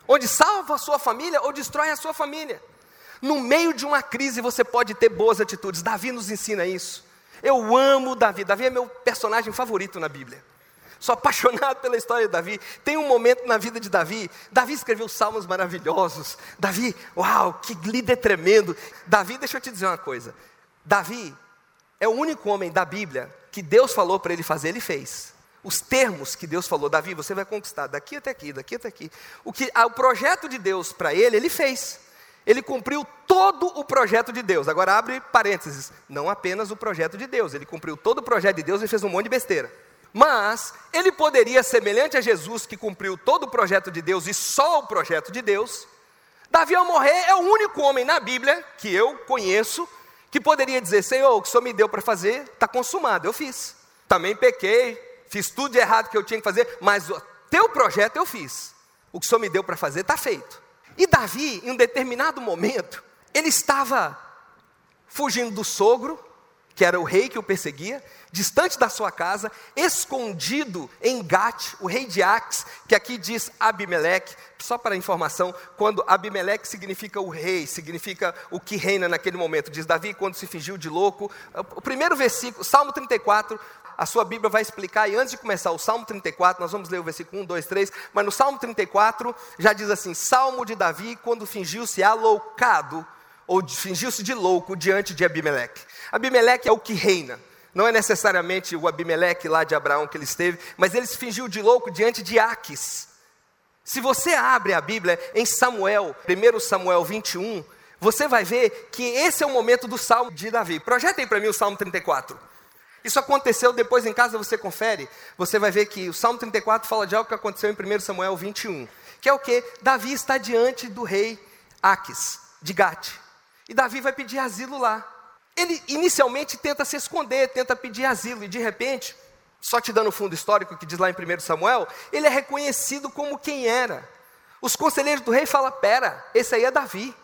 Onde salva a sua família ou destrói a sua família. No meio de uma crise você pode ter boas atitudes. Davi nos ensina isso. Eu amo Davi. Davi é meu personagem favorito na Bíblia. Sou apaixonado pela história de Davi. Tem um momento na vida de Davi. Davi escreveu salmos maravilhosos. Davi, uau, que líder tremendo. Davi, deixa eu te dizer uma coisa. Davi é o único homem da Bíblia que Deus falou para ele fazer, ele fez. Os termos que Deus falou, Davi, você vai conquistar daqui até aqui, daqui até aqui. O que o projeto de Deus para ele, ele fez ele cumpriu todo o projeto de Deus. Agora abre parênteses, não apenas o projeto de Deus, ele cumpriu todo o projeto de Deus e fez um monte de besteira. Mas ele poderia, semelhante a Jesus, que cumpriu todo o projeto de Deus e só o projeto de Deus, Davi ao morrer é o único homem na Bíblia que eu conheço que poderia dizer: Senhor, o que o Senhor me deu para fazer está consumado, eu fiz. Também pequei, fiz tudo de errado que eu tinha que fazer, mas o teu projeto eu fiz. O que o Senhor me deu para fazer está feito. E Davi, em um determinado momento, ele estava fugindo do sogro, que era o rei que o perseguia, distante da sua casa, escondido em Gat, o rei de Ax, que aqui diz Abimeleque, só para informação, quando Abimeleque significa o rei, significa o que reina naquele momento, diz Davi quando se fingiu de louco. O primeiro versículo, Salmo 34, a sua Bíblia vai explicar, e antes de começar o Salmo 34, nós vamos ler o versículo 1, 2, 3, mas no Salmo 34 já diz assim: Salmo de Davi, quando fingiu-se aloucado, ou fingiu-se de louco diante de Abimeleque. Abimeleque é o que reina, não é necessariamente o Abimeleque lá de Abraão que ele esteve, mas ele se fingiu de louco diante de Aques. Se você abre a Bíblia em Samuel, 1 Samuel 21, você vai ver que esse é o momento do Salmo de Davi. Projetem para mim o Salmo 34. Isso aconteceu depois em casa, você confere, você vai ver que o Salmo 34 fala de algo que aconteceu em 1 Samuel 21, que é o que? Davi está diante do rei Aques, de Gate, e Davi vai pedir asilo lá. Ele inicialmente tenta se esconder, tenta pedir asilo, e de repente, só te dando o fundo histórico que diz lá em 1 Samuel, ele é reconhecido como quem era. Os conselheiros do rei falam: pera, esse aí é Davi.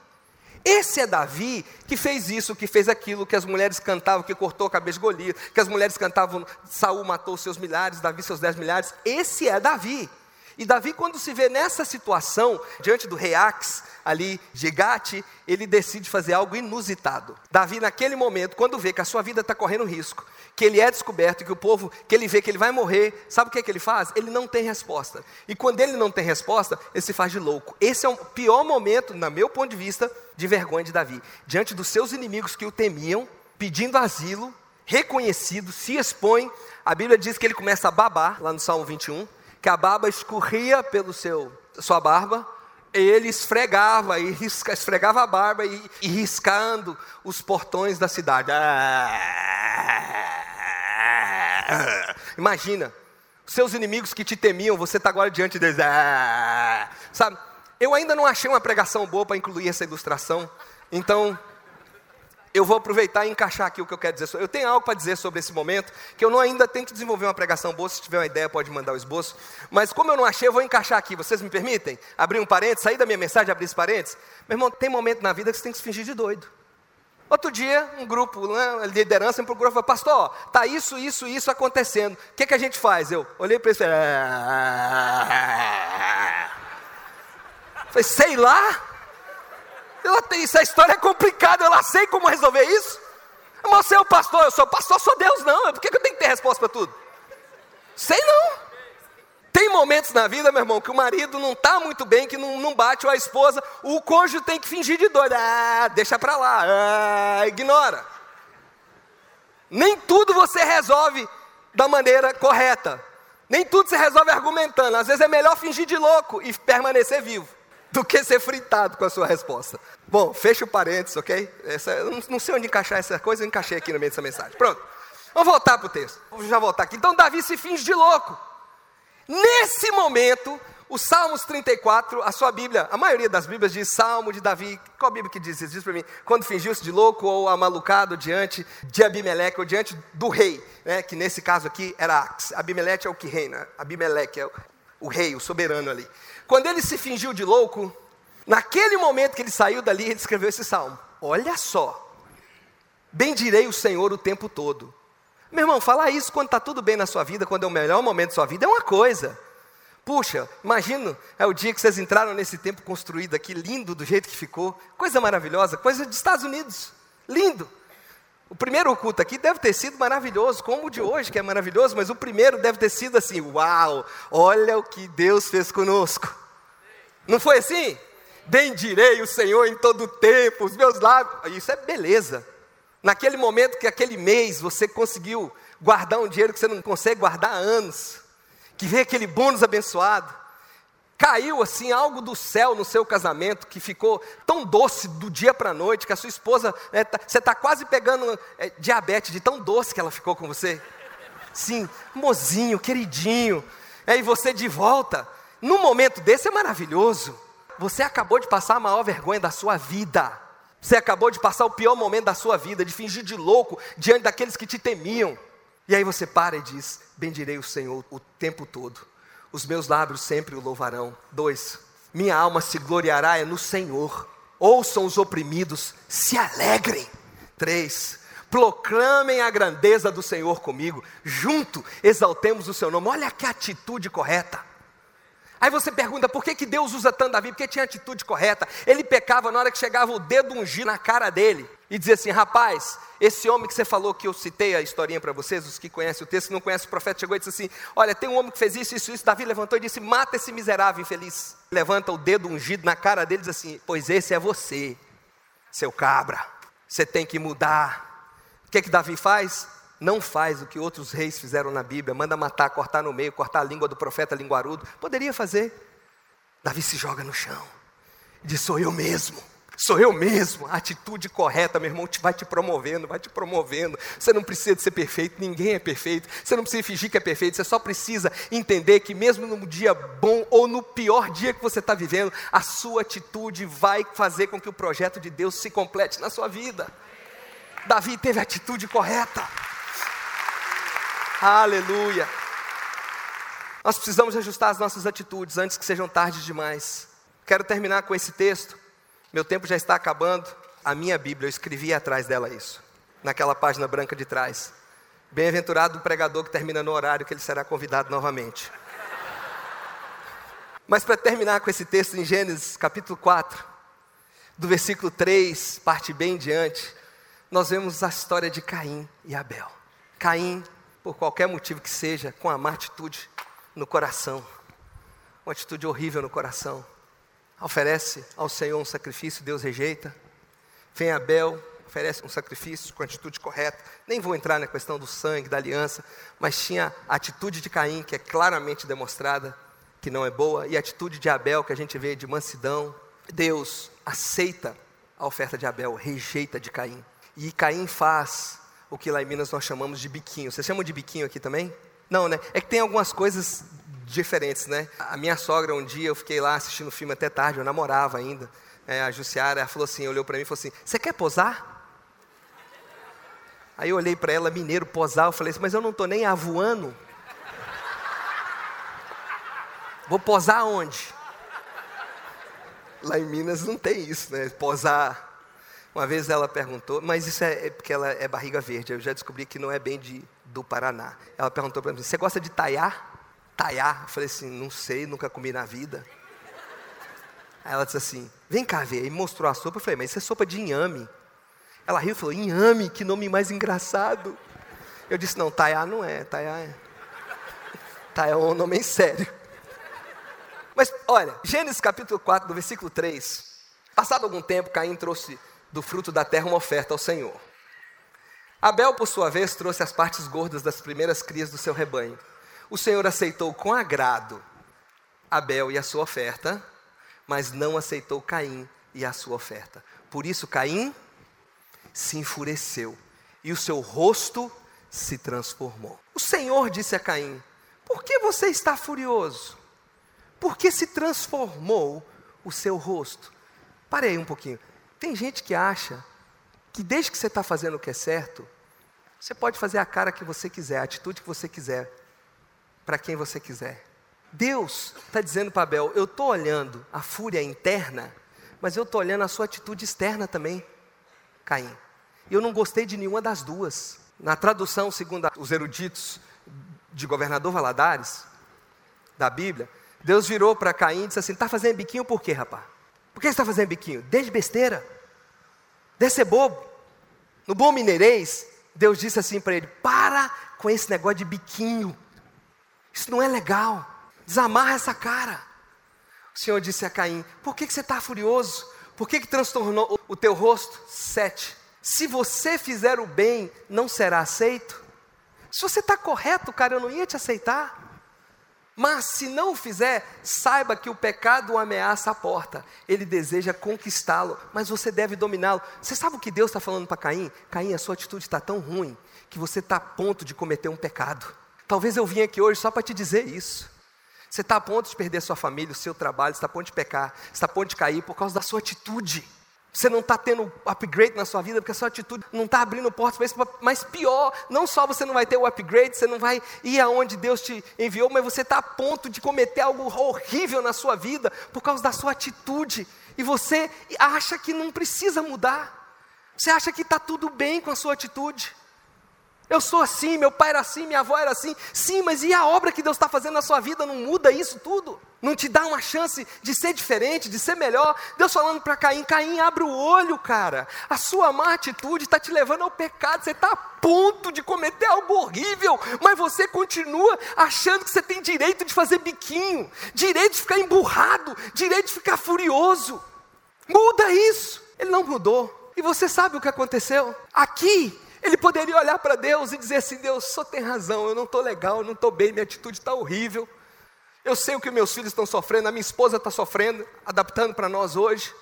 Esse é Davi que fez isso, que fez aquilo, que as mulheres cantavam, que cortou a cabeça de Golias, que as mulheres cantavam, Saul matou seus milhares, Davi seus dez milhares. Esse é Davi. E Davi, quando se vê nessa situação, diante do rei Ax, ali de Gate, ele decide fazer algo inusitado. Davi, naquele momento, quando vê que a sua vida está correndo risco, que ele é descoberto, que o povo, que ele vê que ele vai morrer, sabe o que, é que ele faz? Ele não tem resposta. E quando ele não tem resposta, ele se faz de louco. Esse é o pior momento, no meu ponto de vista, de vergonha de Davi. Diante dos seus inimigos que o temiam, pedindo asilo, reconhecido, se expõe. A Bíblia diz que ele começa a babar, lá no Salmo 21, que a baba escorria pelo seu sua barba, ele esfregava e risca, esfregava a barba e, e riscando os portões da cidade. Imagina, seus inimigos que te temiam, você está agora diante deles. Sabe? Eu ainda não achei uma pregação boa para incluir essa ilustração, então eu vou aproveitar e encaixar aqui o que eu quero dizer. Eu tenho algo para dizer sobre esse momento, que eu não ainda tenho que desenvolver uma pregação boa, se tiver uma ideia pode mandar o esboço, mas como eu não achei, eu vou encaixar aqui, vocês me permitem? Abrir um parênteses, sair da minha mensagem, abrir esse parênteses? Meu irmão, tem momento na vida que você tem que se fingir de doido. Outro dia, um grupo, né, liderança me procurou e falou, pastor, tá isso, isso, isso acontecendo, o que, que a gente faz? Eu olhei para ele e ah. falei, sei lá, eu, essa história é complicada, eu lá sei como resolver isso. Mas você é o pastor, eu sou pastor, sou Deus, não. Por que eu tenho que ter resposta para tudo? Sei não. Tem momentos na vida, meu irmão, que o marido não está muito bem, que não, não, bate, ou a esposa, o cônjuge tem que fingir de doido. Ah, deixa para lá, ah, ignora. Nem tudo você resolve da maneira correta. Nem tudo você resolve argumentando. Às vezes é melhor fingir de louco e permanecer vivo do que ser fritado com a sua resposta. Bom, fecha o parênteses, ok? Essa, eu não sei onde encaixar essa coisa, eu encaixei aqui no meio dessa mensagem. Pronto. Vamos voltar para o texto. Vamos já voltar aqui. Então Davi se finge de louco. Nesse momento, O Salmos 34, a sua Bíblia, a maioria das Bíblias diz Salmo de Davi. Qual Bíblia que diz isso? Diz para mim, quando fingiu-se de louco ou amalucado diante de Abimeleque ou diante do rei, né, que nesse caso aqui era. Abimeleque é o que reina, Abimeleque é o, o rei, o soberano ali. Quando ele se fingiu de louco, naquele momento que ele saiu dali, ele escreveu esse salmo. Olha só, bendirei o Senhor o tempo todo. Meu irmão, falar isso quando está tudo bem na sua vida, quando é o melhor momento da sua vida, é uma coisa. Puxa, imagino, é o dia que vocês entraram nesse tempo construído aqui, lindo do jeito que ficou, coisa maravilhosa, coisa dos Estados Unidos, lindo. O primeiro culto aqui deve ter sido maravilhoso, como o de hoje, que é maravilhoso, mas o primeiro deve ter sido assim: uau, olha o que Deus fez conosco. Não foi assim? Bendirei o Senhor em todo o tempo, os meus lábios. Isso é beleza. Naquele momento que aquele mês você conseguiu guardar um dinheiro que você não consegue guardar há anos que veio aquele bônus abençoado, caiu assim algo do céu no seu casamento que ficou tão doce do dia para a noite que a sua esposa, é, tá, você está quase pegando é, diabetes de tão doce que ela ficou com você. Sim, mozinho, queridinho, é, e você de volta. Num momento desse é maravilhoso. Você acabou de passar a maior vergonha da sua vida. Você acabou de passar o pior momento da sua vida, de fingir de louco diante daqueles que te temiam. E aí você para e diz: Bendirei o Senhor o tempo todo, os meus lábios sempre o louvarão. Dois, minha alma se gloriará é no Senhor. Ouçam os oprimidos, se alegrem. Três, proclamem a grandeza do Senhor comigo, junto exaltemos o seu nome. Olha que atitude correta. Aí você pergunta por que, que Deus usa tanto Davi? Porque tinha atitude correta. Ele pecava na hora que chegava o dedo ungir na cara dele e dizia assim: rapaz, esse homem que você falou que eu citei a historinha para vocês, os que conhecem o texto, não conhecem o profeta, chegou e disse assim: Olha, tem um homem que fez isso, isso, isso. Davi levantou e disse: Mata esse miserável infeliz. Levanta o dedo ungido na cara dele e diz assim: Pois esse é você, seu cabra. Você tem que mudar. O que, que Davi faz? Não faz o que outros reis fizeram na Bíblia, manda matar, cortar no meio, cortar a língua do profeta linguarudo. Poderia fazer. Davi se joga no chão. Diz: Sou eu mesmo. Sou eu mesmo. A atitude correta, meu irmão, vai te promovendo, vai te promovendo. Você não precisa de ser perfeito, ninguém é perfeito. Você não precisa fingir que é perfeito, você só precisa entender que, mesmo no dia bom ou no pior dia que você está vivendo, a sua atitude vai fazer com que o projeto de Deus se complete na sua vida. Davi teve a atitude correta. Aleluia. Nós precisamos ajustar as nossas atitudes antes que sejam tarde demais. Quero terminar com esse texto meu tempo já está acabando. A minha Bíblia, eu escrevi atrás dela isso, naquela página branca de trás. Bem-aventurado o pregador que termina no horário que ele será convidado novamente. Mas para terminar com esse texto em Gênesis capítulo 4, do versículo 3, parte bem diante, nós vemos a história de Caim e Abel. Caim, por qualquer motivo que seja, com a má atitude no coração, uma atitude horrível no coração, oferece ao Senhor um sacrifício, Deus rejeita. Vem Abel, oferece um sacrifício com atitude correta. Nem vou entrar na questão do sangue, da aliança, mas tinha a atitude de Caim, que é claramente demonstrada que não é boa, e a atitude de Abel, que a gente vê de mansidão. Deus aceita a oferta de Abel, rejeita de Caim. E Caim faz o que lá em Minas nós chamamos de biquinho. Vocês chamam de biquinho aqui também? Não, né? É que tem algumas coisas diferentes, né? A minha sogra, um dia, eu fiquei lá assistindo o filme até tarde, eu namorava ainda. É, a Jussiara, ela falou assim, olhou para mim e falou assim: Você quer posar? Aí eu olhei para ela, mineiro, posar, eu falei assim: Mas eu não estou nem avoando. Vou posar onde? Lá em Minas não tem isso, né? Posar. Uma vez ela perguntou, mas isso é, é porque ela é barriga verde. Eu já descobri que não é bem de, do Paraná. Ela perguntou para mim: Você gosta de taiar? taiar. Eu falei assim, não sei, nunca comi na vida. Aí ela disse assim, vem cá ver. E mostrou a sopa. Eu falei, mas isso é sopa de inhame. Ela riu e falou, inhame, que nome mais engraçado. Eu disse, não, taiar não é, taiar é. Taiar é um nome sério. Mas olha, Gênesis capítulo 4, do versículo 3. Passado algum tempo, Caim trouxe do fruto da terra uma oferta ao Senhor. Abel, por sua vez, trouxe as partes gordas das primeiras crias do seu rebanho. O Senhor aceitou com agrado Abel e a sua oferta, mas não aceitou Caim e a sua oferta. Por isso Caim se enfureceu e o seu rosto se transformou. O Senhor disse a Caim: Por que você está furioso? Por que se transformou o seu rosto? Pare aí um pouquinho. Tem gente que acha que desde que você está fazendo o que é certo, você pode fazer a cara que você quiser, a atitude que você quiser, para quem você quiser. Deus está dizendo para Abel: eu estou olhando a fúria interna, mas eu estou olhando a sua atitude externa também, Caim. Eu não gostei de nenhuma das duas. Na tradução, segundo os eruditos de governador Valadares, da Bíblia, Deus virou para Caim e disse assim: está fazendo biquinho por quê, rapaz? Por que você está fazendo biquinho? Desde besteira. Desde ser bobo. No bom mineirês, Deus disse assim para ele: para com esse negócio de biquinho. Isso não é legal. Desamarra essa cara. O Senhor disse a Caim: Por que, que você está furioso? Por que, que transtornou o teu rosto? Sete. Se você fizer o bem, não será aceito. Se você está correto, cara, eu não ia te aceitar. Mas se não o fizer, saiba que o pecado ameaça a porta. Ele deseja conquistá-lo, mas você deve dominá-lo. Você sabe o que Deus está falando para Caim? Caim, a sua atitude está tão ruim que você está a ponto de cometer um pecado. Talvez eu vim aqui hoje só para te dizer isso. Você está a ponto de perder sua família, o seu trabalho, está a ponto de pecar, está a ponto de cair por causa da sua atitude. Você não está tendo upgrade na sua vida porque a sua atitude não está abrindo portas para isso. Mas pior, não só você não vai ter o upgrade, você não vai ir aonde Deus te enviou, mas você está a ponto de cometer algo horrível na sua vida por causa da sua atitude. E você acha que não precisa mudar. Você acha que está tudo bem com a sua atitude. Eu sou assim, meu pai era assim, minha avó era assim. Sim, mas e a obra que Deus está fazendo na sua vida não muda isso tudo? Não te dá uma chance de ser diferente, de ser melhor? Deus falando para Caim: Caim, abre o olho, cara. A sua má atitude está te levando ao pecado. Você está a ponto de cometer algo horrível, mas você continua achando que você tem direito de fazer biquinho, direito de ficar emburrado, direito de ficar furioso. Muda isso. Ele não mudou. E você sabe o que aconteceu? Aqui ele poderia olhar para Deus e dizer assim: Deus, só tem razão, eu não estou legal, eu não estou bem, minha atitude está horrível. Eu sei o que meus filhos estão sofrendo, a minha esposa está sofrendo, adaptando para nós hoje.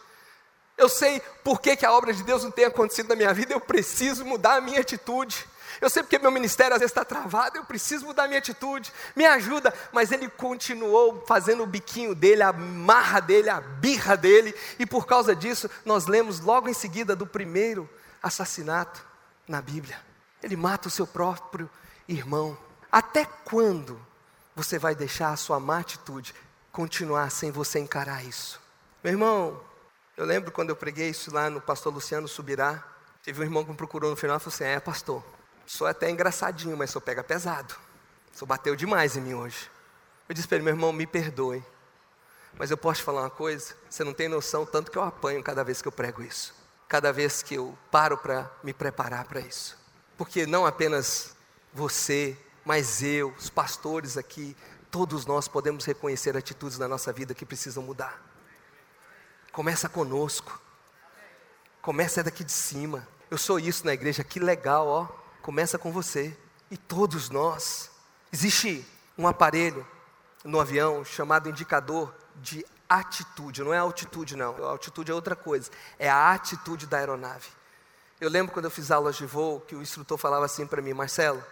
Eu sei por que, que a obra de Deus não tem acontecido na minha vida, eu preciso mudar a minha atitude. Eu sei porque meu ministério às vezes está travado, eu preciso mudar a minha atitude, me ajuda. Mas ele continuou fazendo o biquinho dele, a marra dele, a birra dele, e por causa disso, nós lemos logo em seguida do primeiro assassinato na Bíblia. Ele mata o seu próprio irmão. Até quando você vai deixar a sua má atitude continuar sem você encarar isso? Meu irmão, eu lembro quando eu preguei isso lá no pastor Luciano Subirá. Teve um irmão que me procurou no final e falou assim: É, pastor, sou até engraçadinho, mas sou pega pesado. Sou bateu demais em mim hoje. Eu disse para ele: Meu irmão, me perdoe. Mas eu posso te falar uma coisa? Você não tem noção tanto que eu apanho cada vez que eu prego isso cada vez que eu paro para me preparar para isso. Porque não apenas você, mas eu, os pastores aqui, todos nós podemos reconhecer atitudes na nossa vida que precisam mudar. Começa conosco. Começa daqui de cima. Eu sou isso na igreja, que legal, ó. Começa com você. E todos nós. Existe um aparelho no avião chamado indicador de atitude, não é altitude, não. A altitude é outra coisa, é a atitude da aeronave. Eu lembro quando eu fiz aulas de voo que o instrutor falava assim para mim, Marcelo,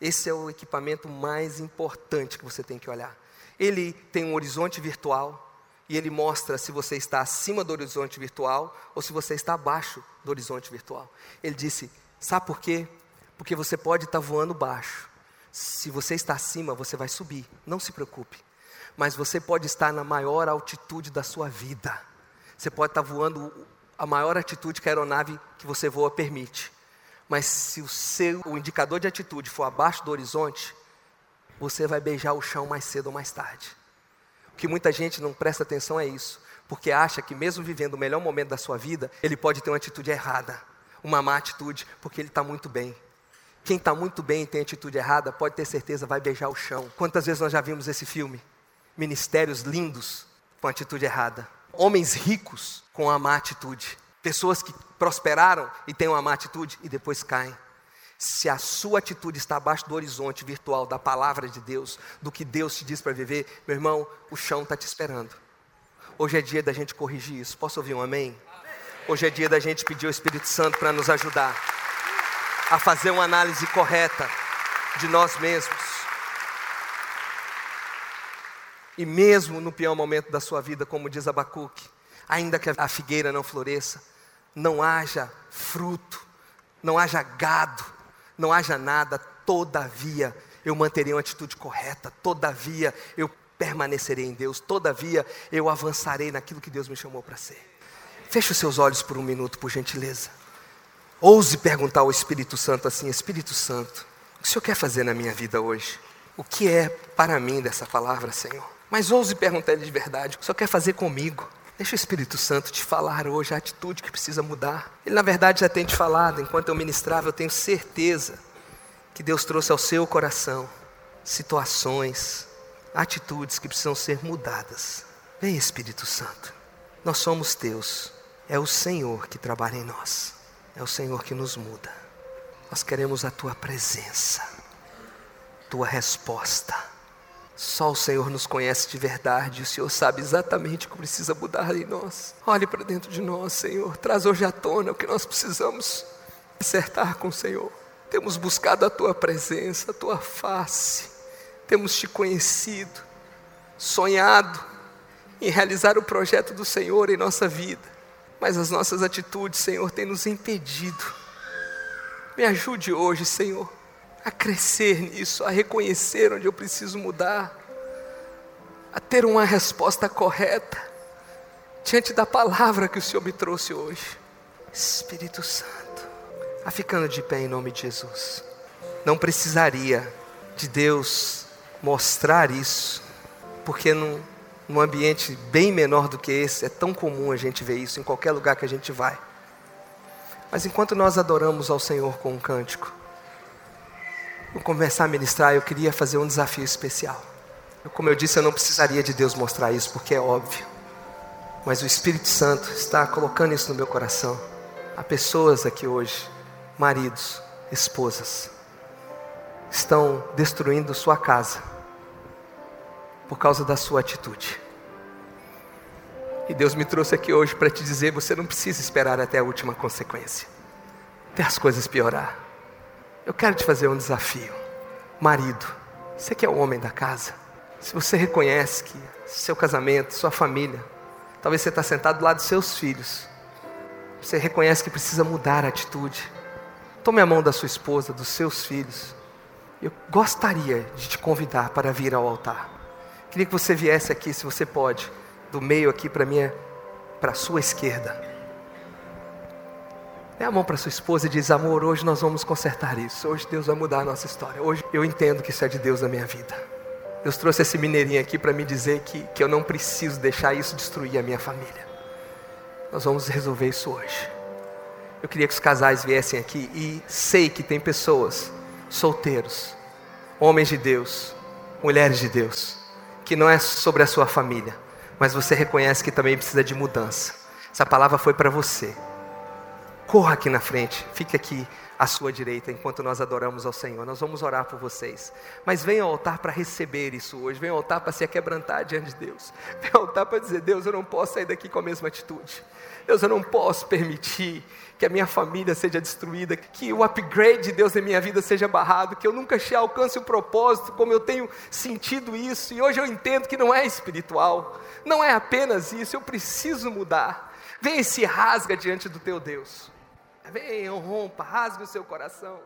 esse é o equipamento mais importante que você tem que olhar. Ele tem um horizonte virtual e ele mostra se você está acima do horizonte virtual ou se você está abaixo do horizonte virtual. Ele disse: Sabe por quê? Porque você pode estar voando baixo. Se você está acima, você vai subir. Não se preocupe mas você pode estar na maior altitude da sua vida. Você pode estar voando a maior altitude que a aeronave que você voa permite. Mas se o seu o indicador de atitude for abaixo do horizonte, você vai beijar o chão mais cedo ou mais tarde. O que muita gente não presta atenção é isso, porque acha que mesmo vivendo o melhor momento da sua vida, ele pode ter uma atitude errada, uma má atitude, porque ele está muito bem. Quem está muito bem e tem atitude errada, pode ter certeza vai beijar o chão. Quantas vezes nós já vimos esse filme? Ministérios lindos com atitude errada, homens ricos com a má atitude, pessoas que prosperaram e têm uma má atitude e depois caem. Se a sua atitude está abaixo do horizonte virtual da palavra de Deus, do que Deus te diz para viver, meu irmão, o chão está te esperando. Hoje é dia da gente corrigir isso. Posso ouvir um amém? Hoje é dia da gente pedir ao Espírito Santo para nos ajudar a fazer uma análise correta de nós mesmos. E mesmo no pior momento da sua vida, como diz Abacuque, ainda que a figueira não floresça, não haja fruto, não haja gado, não haja nada, todavia eu manterei uma atitude correta, todavia eu permanecerei em Deus, todavia eu avançarei naquilo que Deus me chamou para ser. Feche os seus olhos por um minuto, por gentileza. Ouse perguntar ao Espírito Santo assim: Espírito Santo, o que o Senhor quer fazer na minha vida hoje? O que é para mim dessa palavra, Senhor? Mas ouse perguntar Ele de verdade: o que o Senhor quer fazer comigo? Deixa o Espírito Santo te falar hoje a atitude que precisa mudar. Ele, na verdade, já tem te falado. Enquanto eu ministrava, eu tenho certeza que Deus trouxe ao seu coração situações, atitudes que precisam ser mudadas. Vem, Espírito Santo. Nós somos teus. É o Senhor que trabalha em nós. É o Senhor que nos muda. Nós queremos a tua presença, tua resposta. Só o Senhor nos conhece de verdade, o Senhor sabe exatamente o que precisa mudar em nós. Olhe para dentro de nós, Senhor. Traz hoje à tona o que nós precisamos acertar com o Senhor. Temos buscado a tua presença, a tua face. Temos te conhecido, sonhado em realizar o projeto do Senhor em nossa vida mas as nossas atitudes, Senhor, têm nos impedido. Me ajude hoje, Senhor, a crescer nisso, a reconhecer onde eu preciso mudar, a ter uma resposta correta diante da palavra que o Senhor me trouxe hoje. Espírito Santo, a ficando de pé em nome de Jesus. Não precisaria de Deus mostrar isso, porque não num ambiente bem menor do que esse, é tão comum a gente ver isso em qualquer lugar que a gente vai. Mas enquanto nós adoramos ao Senhor com um cântico, vou começar a ministrar, eu queria fazer um desafio especial. Eu, como eu disse, eu não precisaria de Deus mostrar isso, porque é óbvio. Mas o Espírito Santo está colocando isso no meu coração. Há pessoas aqui hoje, maridos, esposas, estão destruindo sua casa por causa da sua atitude. E Deus me trouxe aqui hoje para te dizer: você não precisa esperar até a última consequência, até as coisas piorar. Eu quero te fazer um desafio. Marido, você que é o homem da casa, se você reconhece que seu casamento, sua família, talvez você está sentado do lado dos seus filhos, você reconhece que precisa mudar a atitude. Tome a mão da sua esposa, dos seus filhos. Eu gostaria de te convidar para vir ao altar. Queria que você viesse aqui, se você pode, do meio aqui para minha, para a sua esquerda. Dê a mão para sua esposa e diz: Amor, hoje nós vamos consertar isso. Hoje Deus vai mudar a nossa história. Hoje eu entendo que isso é de Deus na minha vida. Deus trouxe esse mineirinho aqui para me dizer que, que eu não preciso deixar isso destruir a minha família. Nós vamos resolver isso hoje. Eu queria que os casais viessem aqui e sei que tem pessoas, solteiros, homens de Deus, mulheres de Deus, que não é sobre a sua família, mas você reconhece que também precisa de mudança. Essa palavra foi para você. Corra aqui na frente, fique aqui à sua direita enquanto nós adoramos ao Senhor. Nós vamos orar por vocês. Mas venha ao altar para receber isso hoje. Venha ao altar para se aquebrantar diante de Deus. Venha ao altar para dizer: Deus, eu não posso sair daqui com a mesma atitude. Deus, eu não posso permitir que a minha família seja destruída, que o upgrade de Deus na minha vida seja barrado, que eu nunca alcance o propósito como eu tenho sentido isso, e hoje eu entendo que não é espiritual, não é apenas isso, eu preciso mudar. Vem e se rasga diante do teu Deus. Vem, rompa, rasga o seu coração.